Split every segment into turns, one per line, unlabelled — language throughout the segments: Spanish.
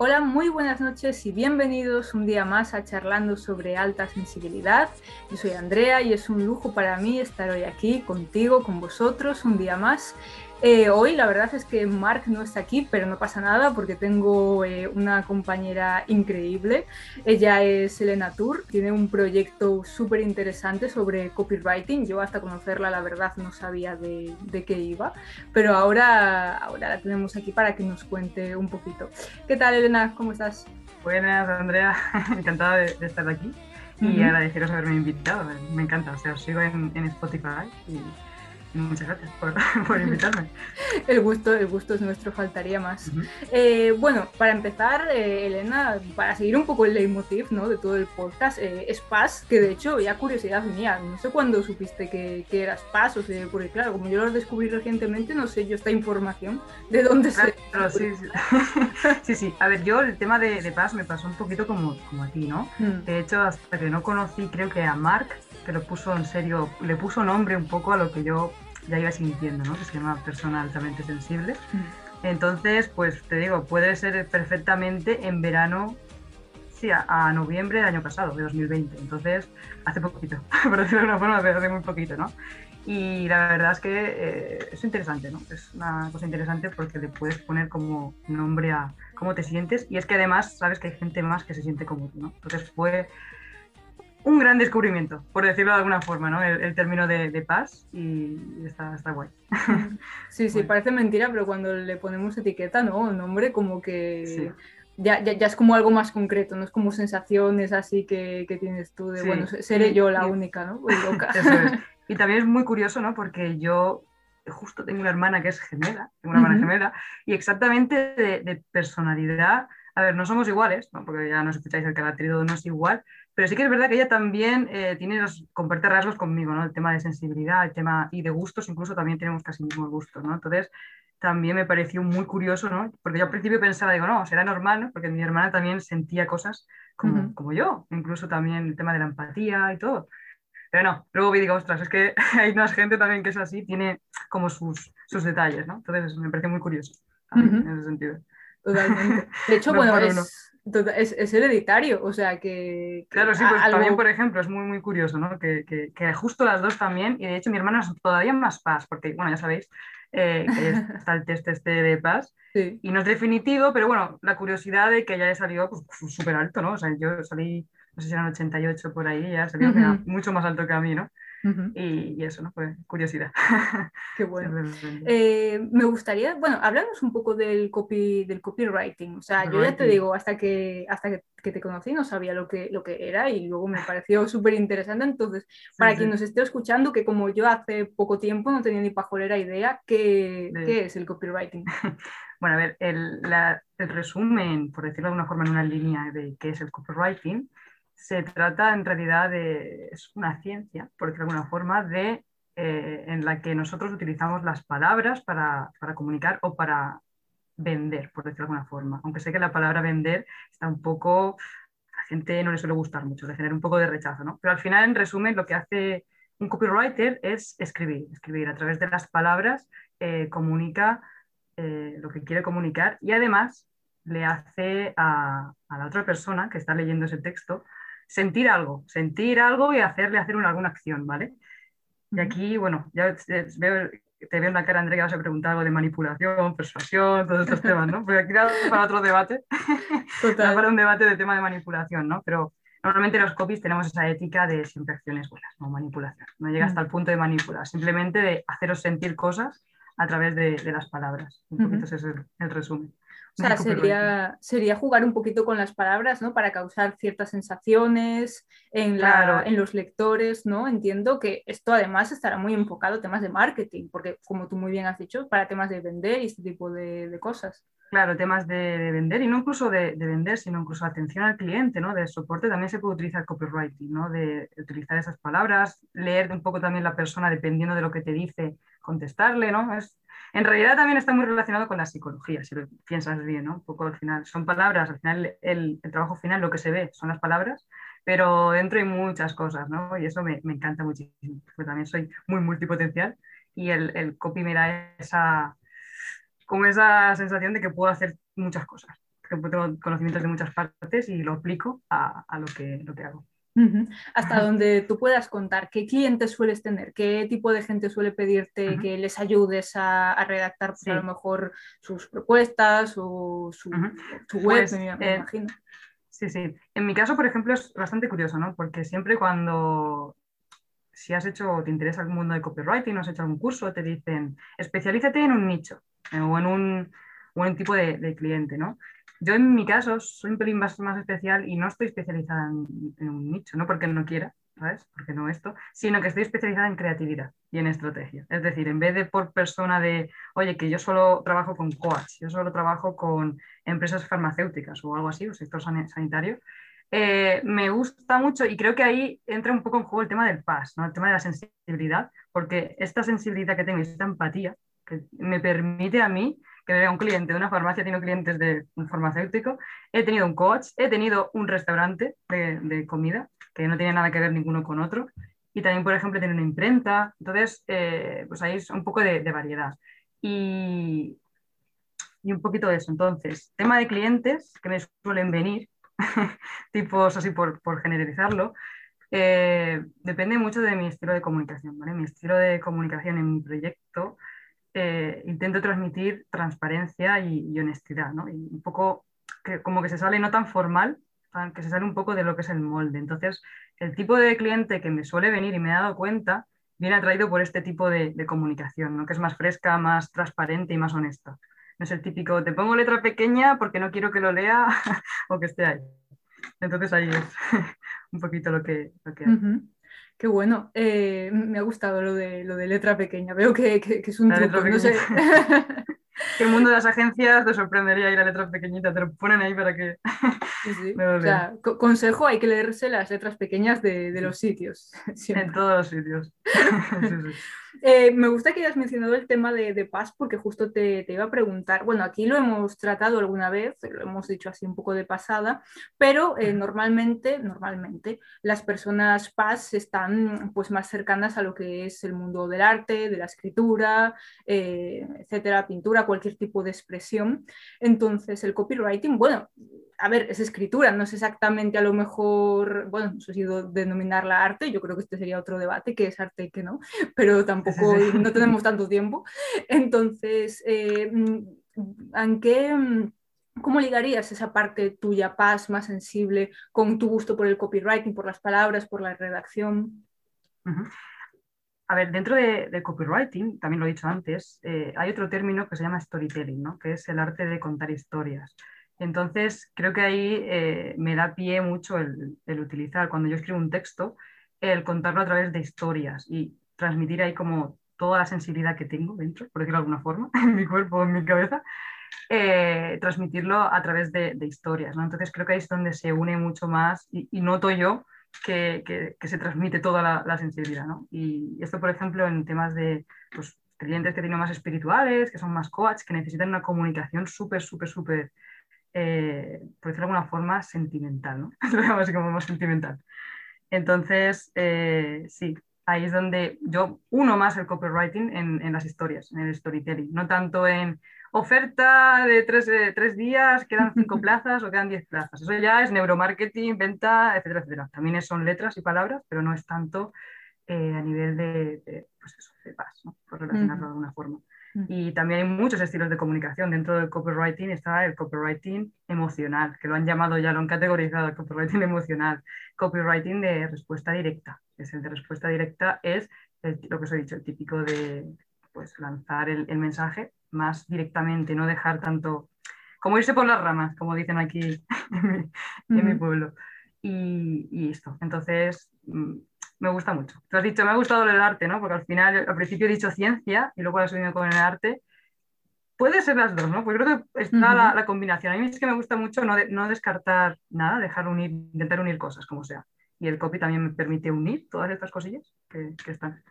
Hola, muy buenas noches y bienvenidos un día más a Charlando sobre alta sensibilidad. Yo soy Andrea y es un lujo para mí estar hoy aquí contigo, con vosotros, un día más. Eh, hoy la verdad es que Mark no está aquí, pero no pasa nada porque tengo eh, una compañera increíble. Ella es Elena Tour, tiene un proyecto súper interesante sobre copywriting. Yo hasta conocerla la verdad no sabía de, qué iba, pero ahora, ahora la tenemos aquí para que nos cuente un poquito. ¿Qué tal Elena? ¿Cómo estás?
Buenas Andrea, encantada de, estar aquí y agradeceros haberme invitado. Me encanta, o sea, os sigo en, en Spotify y Muchas gracias por, invitarme.
el, gusto, el gusto es nuestro, faltaría más. Eh, bueno, para empezar, eh, Elena, para seguir un poco el leitmotiv ¿no? de todo el podcast, eh, es Paz, que de hecho, ya curiosidad mía, no sé cuándo supiste que, que eras Paz, o sea, porque claro, como yo lo descubrí recientemente, no sé yo esta información, ¿de dónde se...?
sí, sí. sí, sí. A ver, yo el tema de, de Paz me pasó un poquito como, como a ti, ¿no? Mm. De hecho, hasta que no conocí, creo que a Mark, que lo puso en serio, le puso nombre un poco a lo que yo ya iba sintiendo, ¿no? Que se llama persona altamente sensible. Mm. Entonces, pues te digo, puede ser perfectamente en verano, sí, a, noviembre del año pasado, de 2020. Entonces, hace poquito, por decirlo de una forma, hace muy poquito, ¿no? Y la verdad es que eh, es interesante, ¿no? Es una cosa interesante porque le puedes poner como nombre a cómo te sientes y es que además sabes que hay gente más que se siente como tú, ¿no? Entonces fue un gran descubrimiento, por decirlo de alguna forma, ¿no? El, término de, paz y está, está guay.
Sí, sí, parece mentira, pero cuando le ponemos etiqueta, ¿no? Nombre como que... Ya, ya, ya, es como algo más concreto, no es como sensaciones así que, que tienes tú de, bueno, seré yo la única, ¿no? Pues loca.
Y también es muy curioso, ¿no? Porque yo justo tengo una hermana que es gemela, tengo una hermana gemela, y exactamente de, de, personalidad, a ver, no somos iguales, ¿no? porque ya nos escucháis, el carácter no es igual, pero sí que es verdad que ella también eh, tiene los, comparte rasgos conmigo, ¿no? El tema de sensibilidad, el tema y de gustos, incluso también tenemos casi mismos gustos, ¿no? Entonces, también me pareció muy curioso, ¿no? Porque yo al principio pensaba, digo, no, será normal, ¿no? Porque mi hermana también sentía cosas como, como yo, incluso también el tema de la empatía y todo. Pero no, luego vi digo, ostras, es que hay más gente también que es así, tiene como sus, sus detalles, ¿no? Entonces me parece muy curioso en ese sentido.
Totalmente. De hecho, bueno, es, es, es, hereditario, o sea que...
claro, sí, pues también, por ejemplo, es muy, muy curioso, ¿no? Que, que, que, justo las dos también, y de hecho mi hermana es todavía más paz, porque, bueno, ya sabéis eh, que está el test este de paz, y no es definitivo, pero bueno, la curiosidad de que ya le salió pues, súper alto, ¿no? O sea, yo salí, no sé si eran 88 por ahí, ya salió mucho más alto que a mí, ¿no? Y, eso, ¿no? Pues curiosidad.
Qué bueno. Eh, me gustaría, bueno, hablamos un poco del, copy, del copywriting. O sea, yo ya te digo, hasta que, hasta que, te conocí no sabía lo que, lo que era y luego me pareció súper interesante. Entonces, para quien nos esté escuchando, que como yo hace poco tiempo no tenía ni pajolera idea, ¿qué, ¿qué es el copywriting?
bueno, a ver, el, el resumen, por decirlo de alguna forma, en una línea de qué es el copywriting, se trata en realidad de es una ciencia, por decirlo de alguna forma, de, eh, en la que nosotros utilizamos las palabras para, para, comunicar o para vender, por decirlo de alguna forma. Aunque sé que la palabra vender está un poco, a la gente no le suele gustar mucho, le genera un poco de rechazo, ¿no? Pero al final, en resumen, lo que hace un copywriter es escribir, escribir a través de las palabras, eh, comunica eh, lo que quiere comunicar y además le hace a, a la otra persona que está leyendo ese texto sentir algo, sentir algo y hacerle hacer una, alguna acción, ¿vale? Y aquí, bueno, ya te veo, te veo en la cara, Andrea, que vas a preguntar algo de manipulación, persuasión, todos estos temas, ¿no? Porque aquí para otro debate, Total. para un debate de tema de manipulación, ¿no? Pero normalmente los copies tenemos esa ética de siempre acciones buenas, no manipulación. No llega hasta el punto de manipular, simplemente de haceros sentir cosas a través de, las palabras. Un poquito ese es el resumen.
O sea, sería, sería jugar un poquito con las palabras, ¿no? Para causar ciertas sensaciones en, la, en los lectores, ¿no? Entiendo que esto además estará muy enfocado a temas de marketing, porque como tú muy bien has dicho, para temas de vender y este tipo de, de cosas.
Claro, temas de, vender y no incluso de, de, vender, sino incluso atención al cliente, ¿no? De soporte también se puede utilizar copywriting, ¿no? De utilizar esas palabras, leer un poco también la persona dependiendo de lo que te dice, contestarle, ¿no? Es, en realidad también está muy relacionado con la psicología, si lo piensas bien, ¿no? Un poco al final, son palabras, al final el, trabajo final, lo que se ve son las palabras, pero dentro hay muchas cosas, ¿no? Y eso me, encanta muchísimo, porque también soy muy multipotencial y el, el copy me da esa, esa sensación de que puedo hacer muchas cosas. que tengo conocimientos de muchas partes y lo aplico a, lo, que, lo que hago.
Hasta donde tú puedas contar, ¿qué clientes sueles tener? ¿Qué tipo de gente suele pedirte que les ayudes a, redactar pues, a lo mejor sus propuestas o su, web, pues, me, eh, imagino?
Sí, sí. En mi caso, por ejemplo, es bastante curioso, ¿no? Porque siempre cuando si has hecho o te interesa el mundo de copywriting, o has hecho algún curso, te dicen, especialízate en un nicho eh, o en un, un tipo de, de, cliente, ¿no? Yo en mi caso soy un pelín más, especial y no estoy especializada en, un nicho, no porque no quiera, ¿sabes? Porque no esto, sino que estoy especializada en creatividad y en estrategia. Es decir, en vez de por persona de, oye, que yo solo trabajo con coach, yo solo trabajo con empresas farmacéuticas o algo así, o sector sanitario, eh, me gusta mucho y creo que ahí entra un poco en juego el tema del PAS, ¿no? el tema de la sensibilidad, porque esta sensibilidad que tengo esta empatía que me permite a mí que vea un cliente de una farmacia, tengo clientes de un farmacéutico, he tenido un coach, he tenido un restaurante de, comida, que no tiene nada que ver ninguno con otro, y también, por ejemplo, tiene una imprenta, entonces, eh, pues ahí es un poco de, variedad. Y, un poquito de eso. Entonces, tema de clientes que me suelen venir, tipos así por, generalizarlo, eh, depende mucho de mi estilo de comunicación. Mi estilo de comunicación en mi proyecto eh, intento transmitir transparencia y, honestidad, ¿no? Y un poco que, como que se sale no tan formal, que se sale un poco de lo que es el molde. Entonces, el tipo de cliente que me suele venir y me he dado cuenta viene atraído por este tipo de, comunicación, ¿no? que es más fresca, más transparente y más honesta. No es el típico, te pongo letra pequeña porque no quiero que lo lea o que esté ahí. Entonces ahí es un poquito lo que, lo que
Qué bueno, eh, me ha gustado lo de, lo de letra pequeña, veo que, es un truco, no sé.
que el mundo de las agencias te sorprendería ir a letras pequeñitas, te lo ponen ahí para que...
Sí, sí. o sea, consejo, hay que leerse las letras pequeñas de, de los sitios.
En todos los sitios.
sí, eh, me gusta que hayas mencionado el tema de, de paz porque justo te, te, iba a preguntar, bueno, aquí lo hemos tratado alguna vez, lo hemos dicho así un poco de pasada, pero eh, normalmente, normalmente las personas paz están pues más cercanas a lo que es el mundo del arte, de la escritura, eh, etcétera, pintura, cualquier tipo de expresión. Entonces, el copywriting, bueno, a ver, es escritura, no es exactamente a lo mejor, bueno, no sé si denominarla arte, yo creo que este sería otro debate, que es arte y que no, pero tampoco no tenemos tanto tiempo. Entonces, eh, ¿en qué, ¿cómo ligarías esa parte tuya, paz, más sensible, con tu gusto por el copywriting, por las palabras, por la redacción?
A ver, dentro de, copywriting, también lo he dicho antes, eh, hay otro término que se llama storytelling, ¿no? que es el arte de contar historias. Entonces, creo que ahí eh, me da pie mucho el, utilizar, cuando yo escribo un texto, el contarlo a través de historias y transmitir ahí como toda la sensibilidad que tengo dentro, por decirlo de alguna forma, en mi cuerpo, en mi cabeza, eh, transmitirlo a través de, historias. Entonces, creo que ahí es donde se une mucho más y, noto yo que, se transmite toda la, sensibilidad. Y esto, por ejemplo, en temas de pues, clientes que tienen más espirituales, que son más coach, que necesitan una comunicación súper, súper, súper eh, por decirlo de alguna forma, sentimental, ¿no? Lo como más sentimental. Entonces, eh, sí, ahí es donde yo uno más el copywriting en, las historias, en el storytelling, no tanto en oferta de tres, tres días, quedan cinco plazas o quedan diez plazas. Eso ya es neuromarketing, venta, etcétera, etcétera. También son letras y palabras, pero no es tanto eh, a nivel de, pues eso, de paz, ¿no? por relacionarlo de alguna forma. Y también hay muchos estilos de comunicación. Dentro del copywriting está el copywriting emocional, que lo han llamado ya, lo han categorizado, el copywriting emocional. Copywriting de respuesta directa. Es el de respuesta directa es lo que os he dicho, el típico de pues, lanzar el, mensaje más directamente, no dejar tanto, como irse por las ramas, como dicen aquí en mi, pueblo. Y, y, esto. Entonces, mm, me gusta mucho. Tú has dicho, me ha gustado el arte, ¿no? Porque al final, al principio he dicho ciencia y luego he subido con el arte. Puede ser las dos, ¿no? Pues creo que está la, combinación. A mí es que me gusta mucho no, no descartar nada, dejar unir, intentar unir cosas, como sea. Y el copy también me permite unir todas estas cosillas que, que están.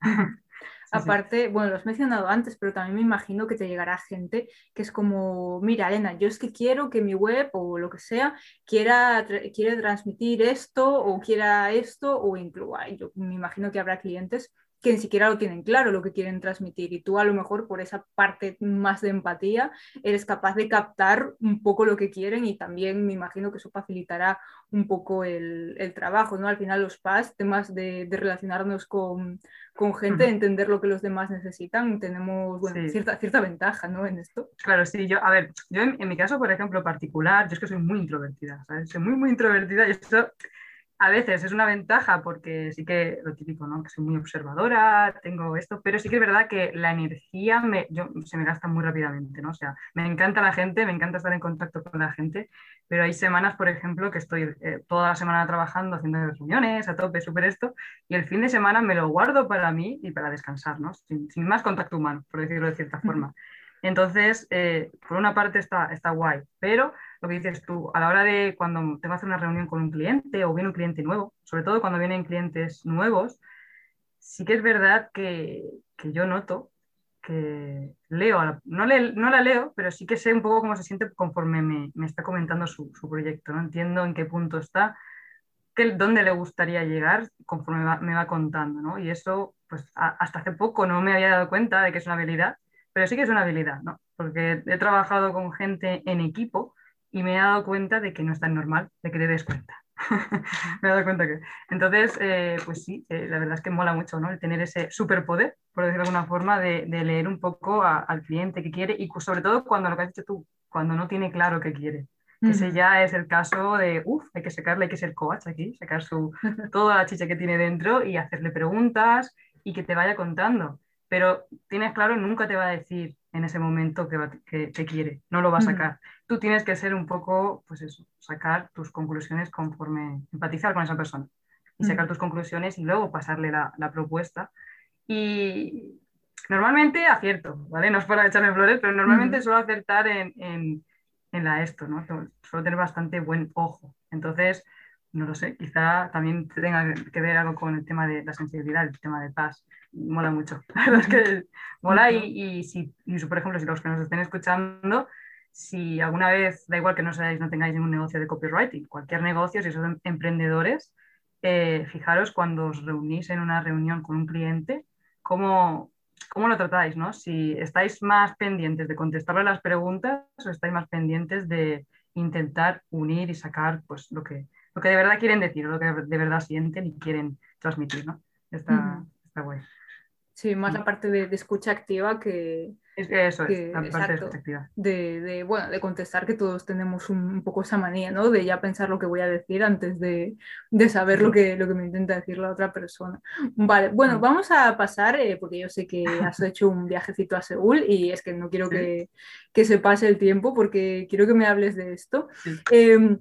Aparte, bueno, lo has mencionado antes, pero también me imagino que te llegará gente que es como, mira, Elena, yo es que quiero que mi web o lo que sea quiera quiere transmitir esto o quiera esto o incluso, yo me imagino que habrá clientes que ni siquiera lo tienen claro lo que quieren transmitir y tú a lo mejor por esa parte más de empatía eres capaz de captar un poco lo que quieren y también me imagino que eso facilitará un poco el, trabajo, ¿no? Al final los PAS, temas de, relacionarnos con, gente, de entender lo que los demás necesitan, tenemos cierta, cierta ventaja, ¿no? En esto.
Claro, sí, yo, a ver, yo en, mi caso, por ejemplo, particular, yo es que soy muy introvertida, ¿sabes? Soy muy, muy introvertida y esto a veces es una ventaja porque sí que lo típico, ¿no? Que soy muy observadora, tengo esto, pero sí que es verdad que la energía me, se me gasta muy rápidamente, ¿no? O sea, me encanta la gente, me encanta estar en contacto con la gente, pero hay semanas, por ejemplo, que estoy eh, toda la semana trabajando, haciendo reuniones, a tope, súper esto, y el fin de semana me lo guardo para mí y para descansar, ¿no? Sin, sin más contacto humano, por decirlo de cierta forma. Entonces, eh, por una parte está, está guay, pero lo que dices tú, a la hora de cuando te vas a hacer una reunión con un cliente o viene un cliente nuevo, sobre todo cuando vienen clientes nuevos, sí que es verdad que, que yo noto que leo, no, le, no, la leo, pero sí que sé un poco cómo se siente conforme me, me está comentando su, su, proyecto, ¿no? Entiendo en qué punto está, qué, dónde le gustaría llegar conforme me va contando, ¿no? Y eso, pues hasta hace poco no me había dado cuenta de que es una habilidad, pero sí que es una habilidad, ¿no? Porque he trabajado con gente en equipo y me he dado cuenta de que no es tan normal de que te des cuenta. me he dado cuenta que. Entonces, eh, pues sí, eh, la verdad es que mola mucho, ¿no? El tener ese superpoder, por decirlo de alguna forma, de, leer un poco al cliente que quiere y sobre todo cuando lo que has dicho tú, cuando no tiene claro qué quiere. Ese ya es el caso de, uff, hay que sacarle, hay que ser coach aquí, sacar su, toda la chicha que tiene dentro y hacerle preguntas y que te vaya contando pero tienes claro, nunca te va a decir en ese momento que, que, quiere, no lo va a sacar. Tú tienes que ser un poco, pues eso, sacar tus conclusiones conforme, empatizar con esa persona y sacar tus conclusiones y luego pasarle la, la, propuesta. Y normalmente acierto, ¿vale? No es para echarme flores, pero normalmente suelo acertar en, en, en, la esto, ¿no? Suelo tener bastante buen ojo. Entonces, no lo sé, quizá también tenga que ver algo con el tema de la sensibilidad, el tema de paz. Mola mucho. Es que mola y, y si, por ejemplo, si los que nos estén escuchando, si alguna vez, da igual que no seáis, no tengáis ningún negocio de copywriting, cualquier negocio, si son emprendedores, eh, fijaros cuando os reunís en una reunión con un cliente, cómo, cómo lo tratáis, ¿no? Si estáis más pendientes de contestarle las preguntas o estáis más pendientes de intentar unir y sacar pues, lo que, lo que de verdad quieren decir, lo que de verdad sienten y quieren transmitir, ¿no? Está, está guay.
Sí, más la parte de, escucha activa que...
eso es, la parte de escucha activa.
De, bueno, de contestar que todos tenemos un, poco esa manía, ¿no? De ya pensar lo que voy a decir antes de, saber lo que, lo que me intenta decir la otra persona. Vale, bueno, vamos a pasar, eh, porque yo sé que has hecho un viajecito a Seúl y es que no quiero que, que, se pase el tiempo porque quiero que me hables de esto. Em,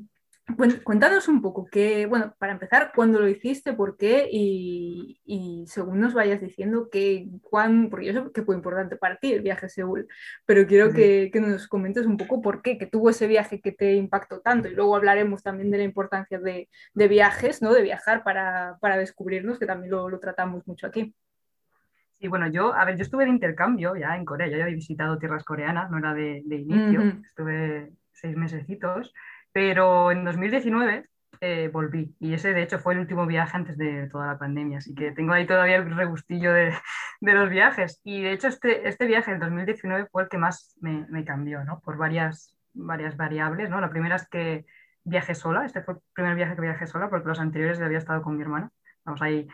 Cuéntanos un poco, que, bueno, para empezar, ¿cuándo lo hiciste? ¿Por qué? Y, y según nos vayas diciendo, que, cuán, porque yo sé que fue importante para ti el viaje a Seúl, pero quiero que, que, nos comentes un poco por qué, que tuvo ese viaje que te impactó tanto. Y luego hablaremos también de la importancia de, de viajes, ¿no? De viajar para, para descubrirnos, que también lo, lo, tratamos mucho aquí.
Sí, bueno, yo, a ver, yo estuve de intercambio ya en Corea, ya había visitado tierras coreanas, no era de, de inicio, estuve seis mesecitos pero en 2019 eh, volví y ese de hecho fue el último viaje antes de toda la pandemia, así que tengo ahí todavía el regustillo de, de los viajes. Y de hecho este, este viaje en 2019 fue el que más me, me, cambió, ¿no? Por varias, varias variables, ¿no? La primera es que viajé sola, este fue el primer viaje que viajé sola porque los anteriores había estado con mi hermana, vamos ahí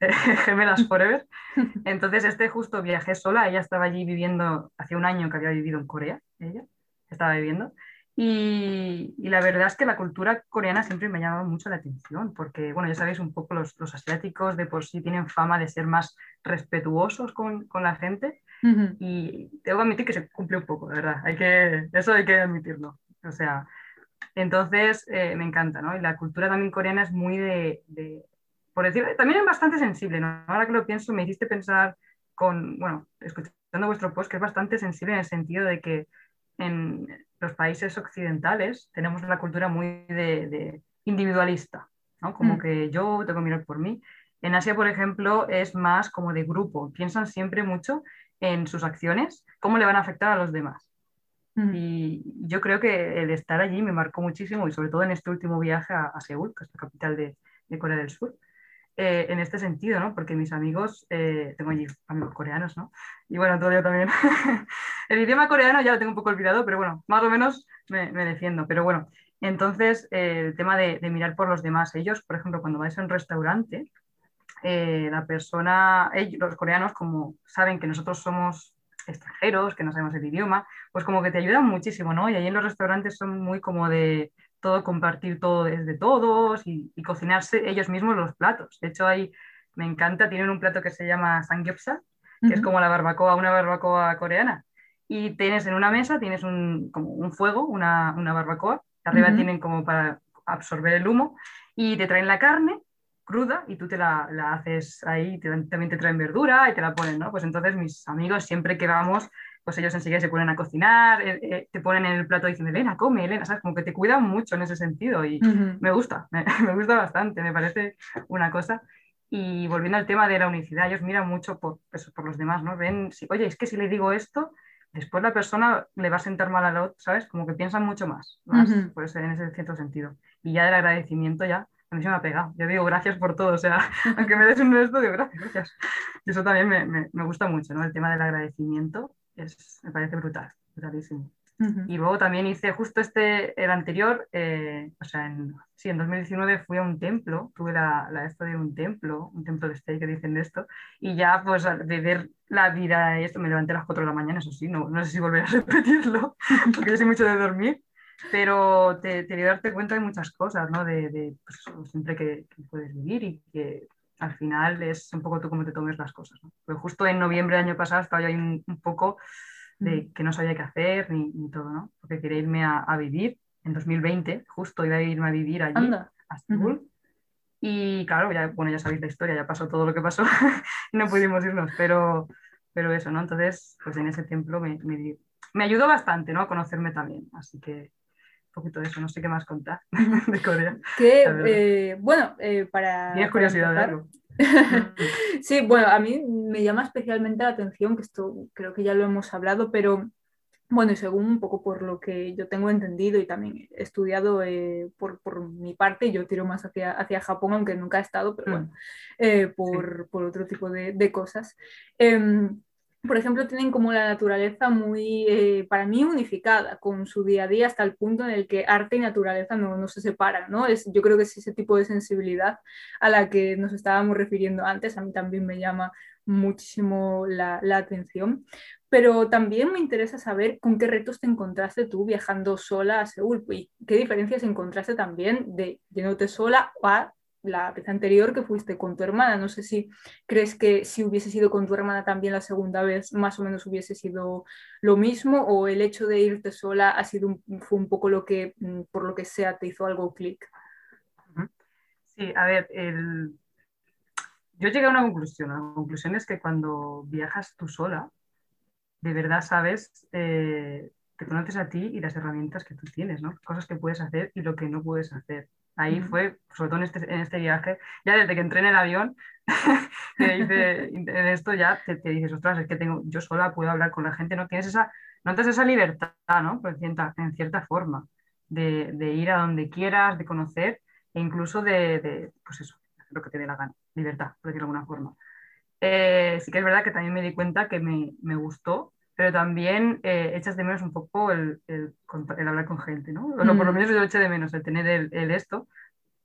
gemelas forever. Entonces este justo viajé sola, ella estaba allí viviendo, hace un año que había vivido en Corea, ella estaba viviendo. Y, la verdad es que la cultura coreana siempre me ha llamado mucho la atención, porque, bueno, ya sabéis un poco los, los asiáticos de por sí tienen fama de ser más respetuosos con, con la gente y tengo que admitir que se cumple un poco, de verdad, hay que, eso hay que admitirlo. O sea, entonces eh, me encanta, ¿no? Y la cultura también coreana es muy de, de, por decir, también es bastante sensible, ¿no? Ahora que lo pienso, me hiciste pensar con, bueno, escuchando vuestro post, que es bastante sensible en el sentido de que en los países occidentales tenemos una cultura muy de, individualista, ¿no? Como mm. que yo tengo que mirar por mí. En Asia, por ejemplo, es más como de grupo. Piensan siempre mucho en sus acciones, cómo le van a afectar a los demás. Mm. Y yo creo que el estar allí me marcó muchísimo y sobre todo en este último viaje a, Seúl, que es la capital de, Corea del Sur. Eh, en este sentido, ¿no? Porque mis amigos, eh, tengo allí amigos coreanos, ¿no? Y bueno, todavía también. el idioma coreano ya lo tengo un poco olvidado, pero bueno, más o menos me, defiendo. Pero bueno, entonces el tema de, mirar por los demás. Ellos, por ejemplo, cuando vais a un restaurante, la persona, ellos, los coreanos, como saben que nosotros somos extranjeros, que no sabemos el idioma, pues como que te ayudan muchísimo, ¿no? Y ahí en los restaurantes son muy como de todo compartir todo desde todos y, cocinarse ellos mismos los platos. De hecho, ahí me encanta, tienen un plato que se llama samgyeopsal, que es como la barbacoa, una barbacoa coreana. Y tienes en una mesa, tienes un, como un fuego, una, una barbacoa, arriba tienen como para absorber el humo, y te traen la carne cruda y tú te la, la haces ahí, también te traen verdura y te la ponen, ¿no? Pues entonces mis amigos siempre que vamos, pues ellos enseguida se ponen a cocinar, eh, eh, te ponen en el plato y dicen, Elena, come, Elena, ¿sabes? Como que te cuidan mucho en ese sentido y me gusta, me, me, gusta bastante, me parece una cosa. Y volviendo al tema de la unicidad, ellos miran mucho por, eso, por los demás, ¿no? Ven, si, oye, es que si le digo esto, después la persona le va a sentar mal a la otra, ¿sabes? Como que piensan mucho más, más pues en ese cierto sentido. Y ya del agradecimiento ya a mí se me ha pegado. Yo digo gracias por todo, o sea, aunque me des un esto, digo gracias, gracias. Y eso también me, me, me, gusta mucho, ¿no? El tema del agradecimiento es, me parece brutal, brutalísimo. Y luego también hice justo este, el anterior, eh, o sea, en, sí, en 2019 fui a un templo, tuve la, la esto de un templo, un templo de stay que dicen de esto, y ya pues de ver la vida y esto, me levanté a las 4 de la mañana, eso sí, no, no sé si volver a repetirlo, porque yo soy mucho de dormir, pero te, te darte cuenta de muchas cosas, ¿no? De, de pues, siempre que, puedes vivir y que al final es un poco tú cómo te tomes las cosas, ¿no? Pues justo en noviembre del año pasado estaba yo ahí un, poco de que no sabía qué hacer ni, ni todo, ¿no? Porque quería irme a, a, vivir en 2020, justo iba a irme a vivir allí, a Estambul. Y claro, ya, bueno, ya sabéis la historia, ya pasó todo lo que pasó no pudimos irnos, pero, pero eso, ¿no? Entonces, pues en ese templo me, me, me ayudó bastante, ¿no? A conocerme también, así que poquito de eso, no sé qué más contar de Corea.
Que, eh, bueno, eh, para...
Tienes curiosidad de algo.
sí, bueno, a mí me llama especialmente la atención, que esto creo que ya lo hemos hablado, pero bueno, y según un poco por lo que yo tengo entendido y también he estudiado eh, por, por, mi parte, yo tiro más hacia, hacia Japón, aunque nunca he estado, pero bueno, mm. por, por, otro tipo de, de cosas. Em, por ejemplo, tienen como la naturaleza muy, eh, para mí, unificada con su día a día hasta el punto en el que arte y naturaleza no, se separan, ¿no? Es, yo creo que es ese tipo de sensibilidad a la que nos estábamos refiriendo antes, a mí también me llama muchísimo la, la atención, pero también me interesa saber con qué retos te encontraste tú viajando sola a Seúl y qué diferencias encontraste también de yéndote sola a la vez anterior que fuiste con tu hermana. No sé si crees que si hubiese sido con tu hermana también la segunda vez, más o menos hubiese sido lo mismo, o el hecho de irte sola ha sido fue un poco lo que, mm, por lo que sea, te hizo algo clic.
Sí, a ver, el... yo llegué a una conclusión. La conclusión es que cuando viajas tú sola, de verdad sabes, eh, te conoces a ti y las herramientas que tú tienes, ¿no? Cosas que puedes hacer y lo que no puedes hacer. Ahí fue, sobre todo en este, en este viaje, ya desde que entré en el avión, que hice en esto, ya te, te, dices, ostras, es que tengo, yo sola puedo hablar con la gente, no tienes esa, no tienes esa libertad, ¿no? En, cierta, en cierta forma, de, de, ir a donde quieras, de conocer e incluso de, de, pues eso, lo que te dé la gana, libertad, por decirlo de alguna forma. Eh, sí que es verdad que también me di cuenta que me, me gustó pero también eh, echas de menos un poco el, el, el hablar con gente, ¿no? O por lo mm. menos yo eché de menos el tener el, el esto,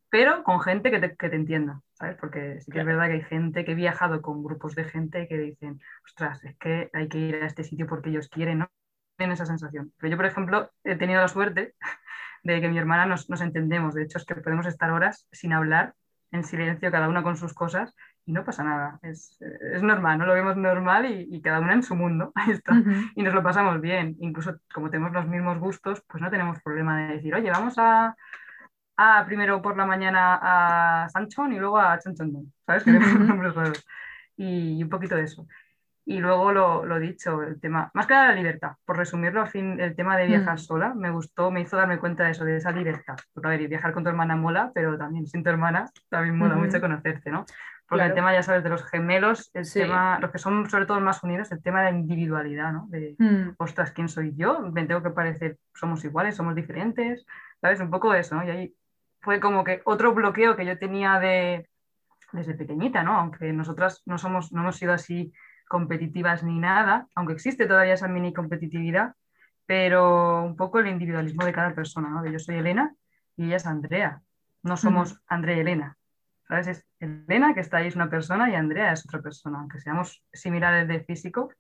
pero con gente que te, que te, entienda, ¿sabes? Porque sí que es verdad que hay gente que he viajado con grupos de gente que dicen, ostras, es que hay que ir a este sitio porque ellos quieren, ¿no? Tienen esa sensación. Pero yo, por ejemplo, he tenido la suerte de que mi hermana nos, nos entendemos. De hecho, es que podemos estar horas sin hablar, en silencio, cada una con sus cosas, y no pasa nada, es, es, normal, no lo vemos normal y, y, cada una en su mundo, ahí está, y nos lo pasamos bien, incluso como tenemos los mismos gustos, pues no tenemos problema de decir, oye, vamos a, a primero por la mañana a Sanchon y luego a Chonchondon, ¿sabes? Que nombres raros, y, un poquito de eso. Y luego lo, lo, dicho, el tema, más que la libertad, por resumirlo, al fin, el tema de viajar sola me gustó, me hizo darme cuenta de eso, de esa libertad. Porque, a ver, viajar con tu hermana mola, pero también sin tu hermana también mola mucho conocerte, ¿no? Porque el tema, ya sabes, de los gemelos, el tema, los que son sobre todo más unidos, el tema de la individualidad, ¿no? De, mm. ostras, ¿quién soy yo? Me tengo que parecer, somos iguales, somos diferentes, ¿sabes? Un poco eso, ¿no? Y ahí fue como que otro bloqueo que yo tenía de, desde pequeñita, ¿no? Aunque nosotras no, somos, no hemos sido así competitivas ni nada, aunque existe todavía esa mini competitividad, pero un poco el individualismo de cada persona, ¿no? yo soy Elena y ella es Andrea, no somos Andrea y Elena, ¿sabes? Es Elena que está ahí es una persona y Andrea es otra persona, aunque seamos similares de físico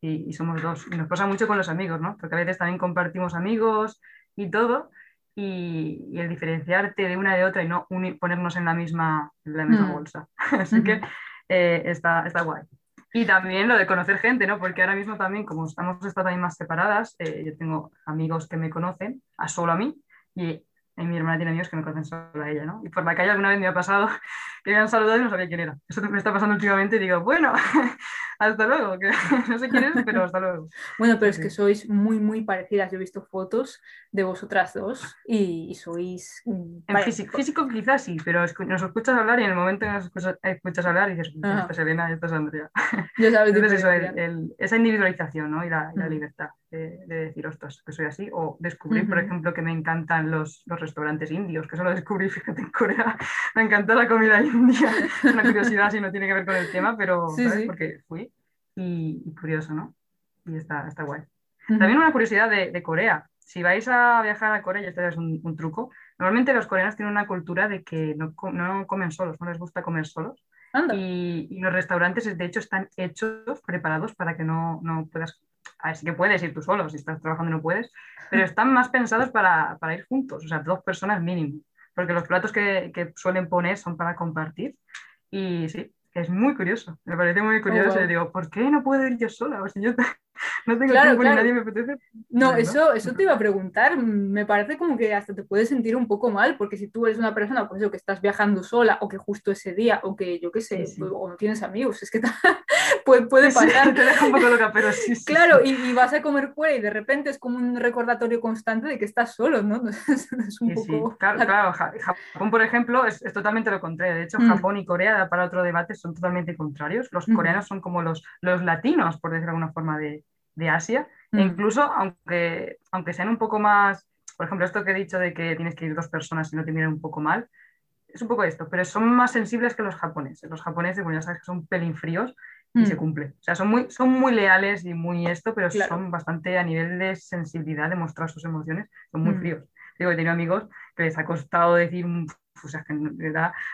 y, somos dos. Y nos pasa mucho con los amigos, ¿no? Porque a veces también compartimos amigos y todo, y, el diferenciarte de una de otra y no ponernos en la misma, la misma mm. bolsa. Así que eh, está, está guay. Y también lo de conocer gente, ¿no? Porque ahora mismo también, como estamos estado también más separadas, eh, yo tengo amigos que me conocen, a solo a mí, y y mi hermana tiene amigos que me conocen solo a ella, ¿no? Y por la calle alguna vez me ha pasado que me han saludado y no sabía quién era. Eso me está pasando últimamente y digo, bueno, hasta luego, que no sé quién es, pero hasta luego.
Bueno, pero es que sois muy, muy parecidas. Yo he visto fotos de vosotras dos y, sois...
En físico, físico quizás sí, pero nos escuchas hablar y en el momento que nos escuchas, hablar dices, esta es Elena esta es Andrea.
Ya sabes
Entonces eso, esa individualización ¿no? y la, la mm. libertad de, decir, ostras, que soy así. O descubrir, por ejemplo, que me encantan los, los restaurantes indios, que eso lo descubrí, fíjate, en Corea. Me encanta la comida india. Una curiosidad si no tiene que ver con el tema, pero ¿sabes? porque fui y, curioso, ¿no? Y está, está guay. También una curiosidad de, de, Corea. Si vais a viajar a Corea, y esto es un, un, truco, normalmente los coreanos tienen una cultura de que no, no comen solos, no les gusta comer solos. Y, y, los restaurantes, de hecho, están hechos, preparados para que no, no puedas a ver, sí que puedes ir tú solo, si estás trabajando no puedes, pero están más pensados para, para ir juntos, o sea, dos personas mínimo, porque los platos que, que, suelen poner son para compartir. Y sí, es muy curioso, me parece muy curioso. Oh, y digo, ¿por qué no puedo ir yo sola? O sea, yo no tengo tiempo ni nadie me apetece.
No, eso, eso te iba a preguntar. Me parece como que hasta te puedes sentir un poco mal, porque si tú eres una persona, pues eso, que estás viajando sola, o que justo ese día, o que yo qué sé, o no tienes amigos, es que puede, puede pasar.
te deja un poco loca, pero sí.
Claro, y, vas a comer fuera y de repente es como un recordatorio constante de que estás solo, ¿no? es un poco...
Claro, claro, Japón, por ejemplo, es, es, totalmente lo contrario. De hecho, mm. Japón y Corea, para otro debate, son totalmente contrarios. Los coreanos son como los, los latinos, por decir de alguna forma, de, de Asia, e mm. incluso aunque, aunque sean un poco más, por ejemplo, esto que he dicho de que tienes que ir dos personas y no te miren un poco mal, es un poco esto, pero son más sensibles que los japoneses. Los japoneses, bueno, ya sabes que son pelín fríos y mm. se cumple. O sea, son muy, son muy leales y muy esto, pero son bastante a nivel de sensibilidad de mostrar sus emociones, son muy mm. fríos. Digo, he tenido amigos que les ha costado decir, o sea, que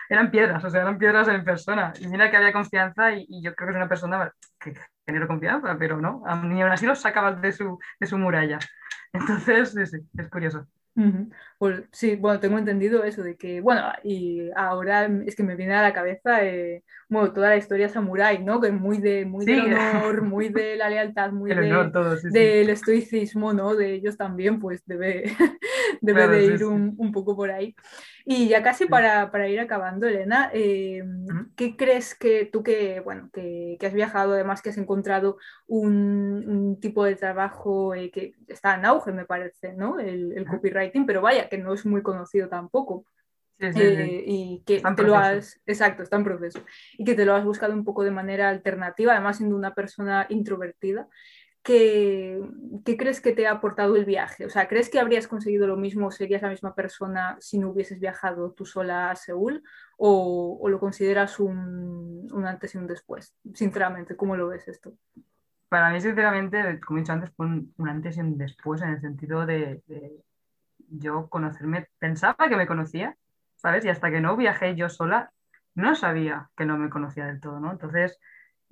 eran piedras, o sea, eran piedras en persona. Y mira que había confianza y, y yo creo que es una persona que, genero confianza, pero no, ni aún así los sacabas de su, de su muralla. Entonces, sí, es curioso.
Pues sí, bueno, tengo entendido eso de que, bueno, y ahora es que me viene a la cabeza, eh, bueno, toda la historia samurái, ¿no? Que es muy de, muy del honor, muy de la lealtad, muy del estoicismo, ¿no? De ellos también, pues debe, debe de ir un, un, poco por ahí. Y ya casi para, para ir acabando, Elena, eh, ¿qué crees que tú que, bueno, que, que, has viajado, además que has encontrado un, un tipo de trabajo eh, que está en auge, me parece, ¿no? El, el copywriting, pero vaya, que no es muy conocido tampoco. Eh, y que te lo has, exacto, está en proceso, y que te lo has buscado un poco de manera alternativa, además siendo una persona introvertida. ¿Qué, ¿qué, crees que te ha aportado el viaje? O sea, ¿crees que habrías conseguido lo mismo, serías la misma persona si no hubieses viajado tú sola a Seúl? ¿O, lo consideras un, un, antes y un después? Sinceramente, ¿cómo lo ves esto?
Para mí, sinceramente, como he dicho antes, fue un, un antes y un después en el sentido de, de, yo conocerme, pensaba que me conocía, ¿sabes? Y hasta que no viajé yo sola, no sabía que no me conocía del todo, ¿no? Entonces,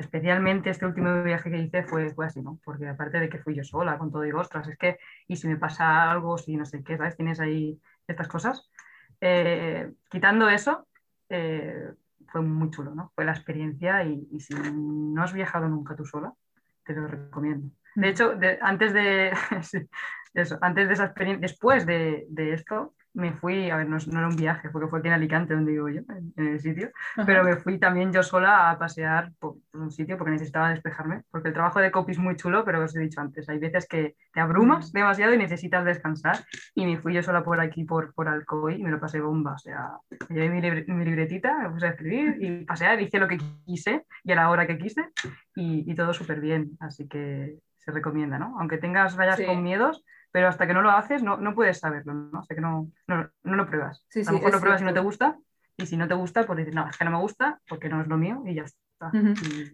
especialmente este último viaje que hice fue, fue así, ¿no? Porque aparte de que fui yo sola con todo, digo, ostras, es que, y si me pasa algo, si no sé qué, ¿sabes? Tienes ahí estas cosas. Eh, quitando eso, eh, fue muy chulo, ¿no? Fue la experiencia y, y, si no has viajado nunca tú sola, te lo recomiendo. De mm. hecho, de, antes de eso, antes de esa experiencia, después de, de esto, me fui, a ver, no, no, era un viaje, porque fue aquí en Alicante, donde digo yo, en, en el sitio, pero me fui también yo sola a pasear por, por, un sitio porque necesitaba despejarme, porque el trabajo de copy es muy chulo, pero os he dicho antes, hay veces que te abrumas demasiado y necesitas descansar, y me fui yo sola por aquí, por, por Alcoy, y me lo pasé bomba, o sea, llevé mi, libre, mi libretita, me puse a escribir y pasear, hice lo que quise y a la hora que quise, y, y todo súper bien, así que se recomienda, ¿no? Aunque tengas vayas sí. con miedos, pero hasta que no lo haces no, no puedes saberlo, ¿no? Hasta que no, no, no lo pruebas. Sí, a lo mejor lo pruebas y no te gusta, Y si no te gusta, pues dices, no, es que no me gusta porque no es lo mío y ya está.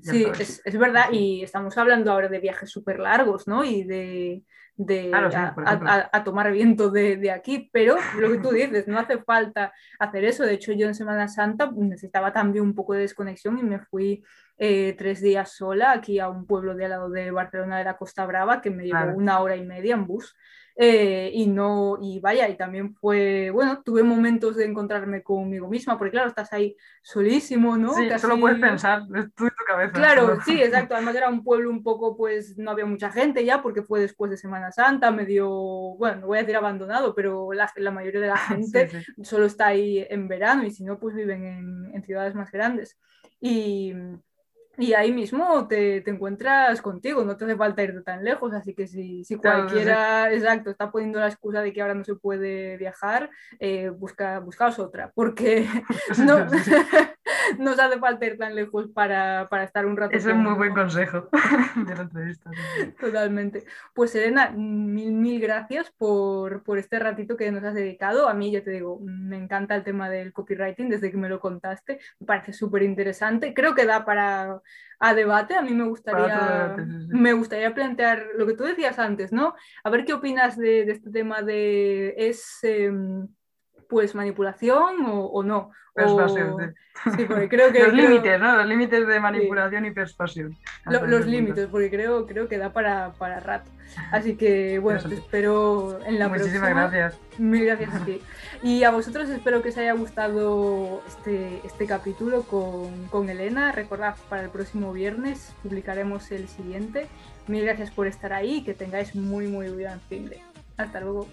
sí, es, es, verdad. Y estamos hablando ahora de viajes súper largos, ¿no? Y de, de a, tomar viento de, de, aquí, pero lo que tú dices, no hace falta hacer eso. De hecho, yo en Semana Santa necesitaba también un poco de desconexión y me fui eh, tres días sola aquí a un pueblo de al lado de Barcelona de la Costa Brava que me llevó una hora y media en bus. Eh, y no, y vaya, y también fue, bueno, tuve momentos de encontrarme conmigo misma, porque claro, estás ahí solísimo, ¿no?
Sí, solo puedes pensar, es tu, tu cabeza.
Claro, sí, exacto, además era un pueblo un poco, pues no había mucha gente ya, porque fue después de Semana Santa, medio, bueno, no voy a decir abandonado, pero la, la mayoría de la gente solo está ahí en verano, y si no, pues viven en, en ciudades más grandes. Y, y ahí mismo te, te, encuentras contigo, no te hace falta ir tan lejos, así que si, si cualquiera, exacto, está poniendo la excusa de que ahora no se puede viajar, eh, busca, buscaos otra, porque no, no os hace falta ir tan lejos para, para estar un rato.
Ese es muy buen consejo de la entrevista.
Totalmente. Pues Elena, mil, mil gracias por, por este ratito que nos has dedicado. A mí, ya te digo, me encanta el tema del copywriting desde que me lo contaste, me parece súper interesante, creo que da para a debate. A mí me gustaría, me gustaría plantear lo que tú decías antes, ¿no? A ver qué opinas de, de este tema de es em, pues manipulación o, o no.
Persuasión,
sí. porque creo que...
los límites, ¿no? Los límites de manipulación y persuasión.
los límites, porque creo, creo que da para, para rato. Así que, bueno, te espero en la
Muchísimas gracias.
Mil gracias a ti. Y a vosotros espero que os haya gustado este, este capítulo con, con Elena. Recordad, para el próximo viernes publicaremos el siguiente. Mil gracias por estar ahí y que tengáis muy, muy buen fin de. Hasta luego.